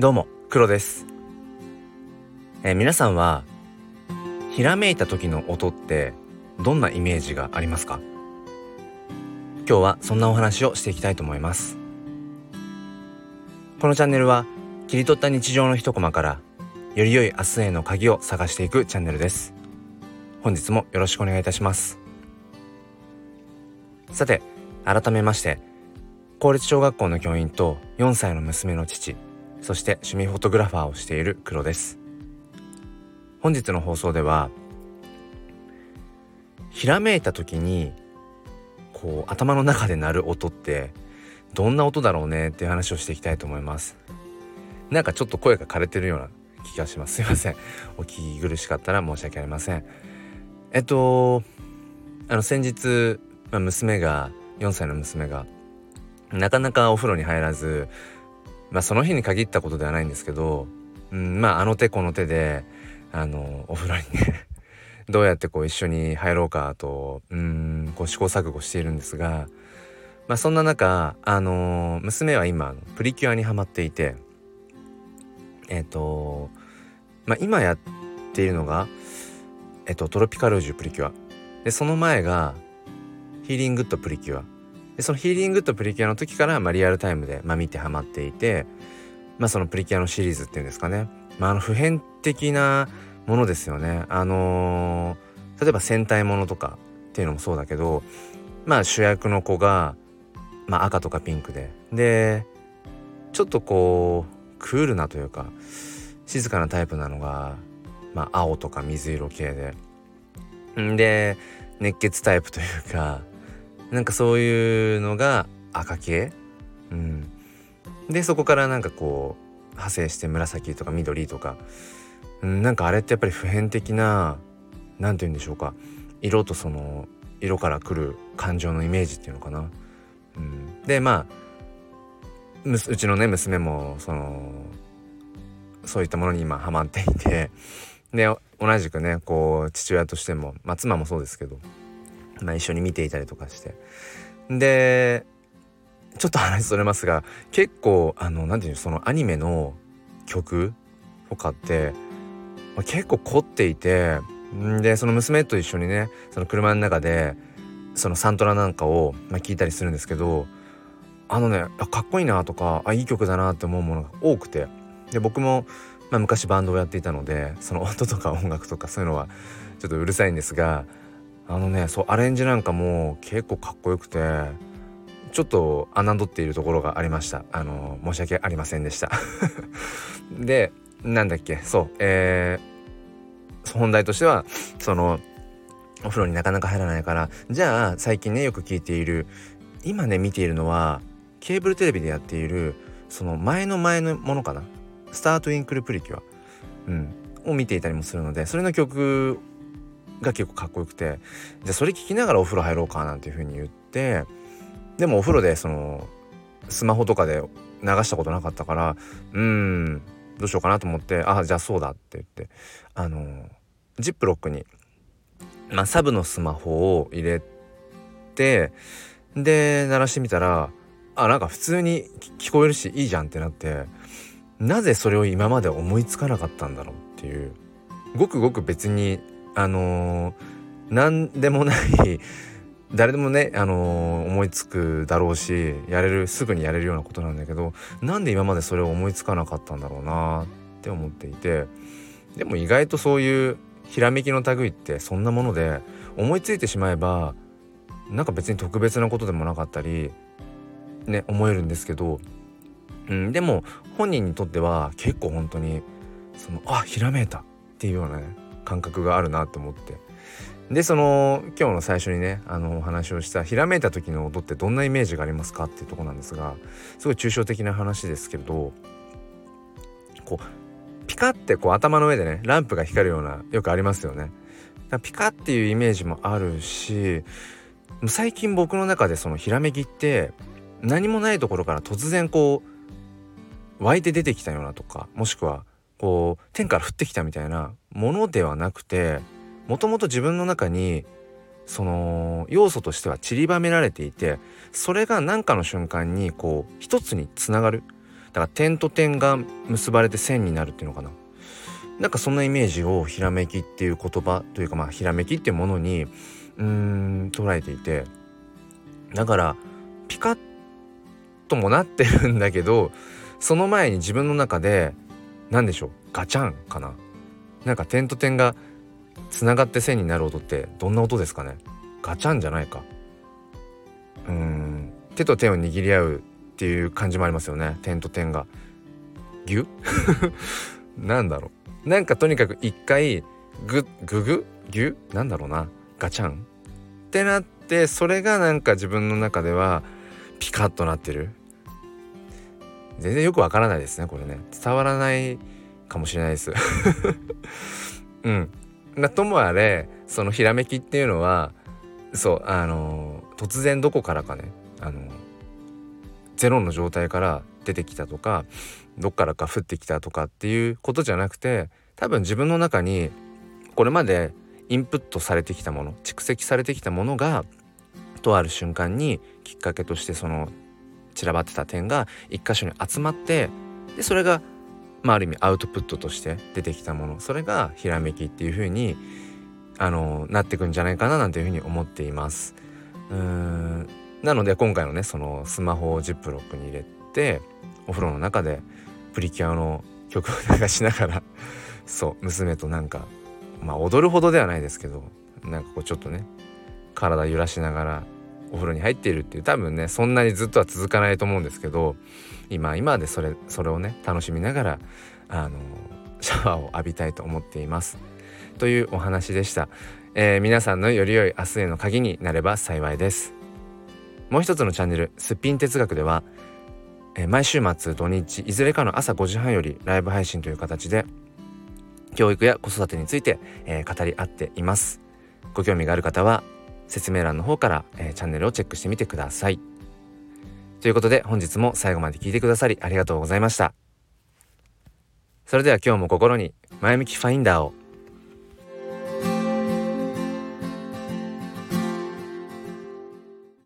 どうも黒です、えー、皆さんはひらめいた時の音ってどんなイメージがありますか？今日はそんなお話をしていきたいと思います。このチャンネルは切り取った日常の一コマからより良い明日への鍵を探していくチャンネルです。本日もよろしくお願いいたします。さて改めまして公立小学校の教員と4歳の娘の父そして趣味フォトグラファーをしている黒です。本日の放送ではひらめいた時にこう頭の中で鳴る音ってどんな音だろうねっていう話をしていきたいと思います。なんかちょっと声が枯れてるような気がします。すいません。お聞き苦しかったら申し訳ありません。えっとあの先日、まあ、娘が4歳の娘がなかなかお風呂に入らずまあその日に限ったことではないんですけど、うん、まああの手この手であのお風呂にね どうやってこう一緒に入ろうかとうんこう試行錯誤しているんですが、まあ、そんな中あの娘は今プリキュアにはまっていてえっ、ー、と、まあ、今やっているのが、えっ、ー、と、トロピカルージュプリキュア。でその前がヒーリングッドプリキュア。でそのヒーリングとプリキュアの時から、まあ、リアルタイムで、まあ、見てハマっていて、まあ、そのプリキュアのシリーズっていうんですかね、まあ、あの普遍的なものですよね。あのー、例えば戦隊ものとかっていうのもそうだけど、まあ、主役の子が、まあ、赤とかピンクででちょっとこうクールなというか静かなタイプなのが、まあ、青とか水色系で。で熱血タイプというかなんかそういうのが赤系？うん。でそこからなんかこう派生して紫とか緑とか、うん、なんかあれってやっぱり普遍的な何て言うんでしょうか。色とその色から来る感情のイメージっていうのかな。うん、でまあうちのね娘もそのそういったものに今ハマっていて。で同じくねこう父親としても、まあ、妻もそうですけど。まあ、一緒に見ていたりとかして。でちょっと話それますが結構あの何て言うのそのアニメの曲とかって、まあ、結構凝っていてでその娘と一緒にねその車の中でそのサントラなんかを、まあ、聞いたりするんですけどあのねかっこいいなとかあいい曲だなって思うものが多くて。で僕も、まあ、昔バンドをやっていたのでその音とか音楽とかそういうのはちょっとうるさいんですがあのねそうアレンジなんかも結構かっこよくてちょっと侮っているところがありました。あの申し訳ありませんでした。でなんだっけそうえー、本題としてはそのお風呂になかなか入らないからじゃあ最近ねよく聞いている今ね見ているのはケーブルテレビでやっているその前の前のものかな「スタート・インクル・プリキュア」うん、を見ていたりもするのでそれの曲が結構かっこよくて。じゃあそれ聞きながらお風呂入ろうかなんていう風に言ってでもお風呂でそのスマホとかで流したことなかったからうんどうしようかなと思ってあじゃあそうだって言ってあのジップロックに、まあ、サブのスマホを入れてで鳴らしてみたらあなんか普通に聞こえるしいいじゃんってなってなぜそれを今まで思いつかなかったんだろうっていう。ごくごく別にあのー、何でもない 誰でもね、あのー、思いつくだろうしやれるすぐにやれるようなことなんだけどなんで今までそれを思いつかなかったんだろうなって思っていてでも意外とそういうひらめきの類ってそんなもので思いついてしまえばなんか別に特別なことでもなかったりね思えるんですけど、うん、でも本人にとっては結構本当にそのあひらめいたっていうようなね感覚があるなと思ってでその今日の最初にねあのお話をしたひらめいた時の音ってどんなイメージがありますかっていうとこなんですがすごい抽象的な話ですけれどこうピカってこう頭の上でねランプが光るようなよくありますよね。ピカっていうイメージもあるし最近僕の中でそのひらめきって何もないところから突然こう湧いて出てきたようなとかもしくはこう天から降ってきたみたいなものではなくてもともと自分の中にその要素としては散りばめられていてそれが何かの瞬間にこう一つにつながる。だから点と点が結ばれて線になるっていうのかな。なんかそんなイメージをひらめきっていう言葉というかまあひらめきっていうものにうーん捉えていて。だからピカッともなってるんだけどその前に自分の中で何でしょう？ガチャンかな？なんか点と点がつながって線になる音ってどんな音ですかね？ガチャンじゃないか。うーん。手と手を握り合うっていう感じもありますよね。点と点が。ギュ なんだろう。なんかとにかく一回グググギュなんだろうな。ガチャン？ってなってそれがなんか自分の中ではピカッとなってる。全然よくわからないですねこれね。伝わらないかもしれないです。うん。なともあれそのひらめきっていうのはそうあの突然どこからかねあのゼロの状態から出てきたとかどっからか降ってきたとかっていうことじゃなくて多分自分の中にこれまでインプットされてきたもの蓄積されてきたものがとある瞬間にきっかけとしてその散らばってた点が一箇所に集まってでそれが、まあ、ある意味アウトプットとして出てきたものそれがひらめきっていう風にあのなってくんじゃないかななんていう風に思っています。うーんなので今回のねそのスマホをジップロックに入れてお風呂の中でプリキュアの曲を流しながら そう娘となんかまあ踊るほどではないですけどなんかこうちょっとね体揺らしながらお風呂に入っているっていう多分ねそんなにずっとは続かないと思うんですけど今今でそれそれをね楽しみながらあのシャワーを浴びたいと思っています。というお話でした、えー、皆さんのより良い明日への鍵になれば幸いです。もう一つのチャンネルすっぴん哲学では、えー、毎週末土日いずれかの朝5時半よりライブ配信という形で教育や子育てについて、えー、語り合っています。ご興味がある方は説明欄の方から、えー、チャンネルをチェックしてみてください。ということで本日も最後まで聞いてくださりありがとうございました。それでは今日も心に前向きファインダーを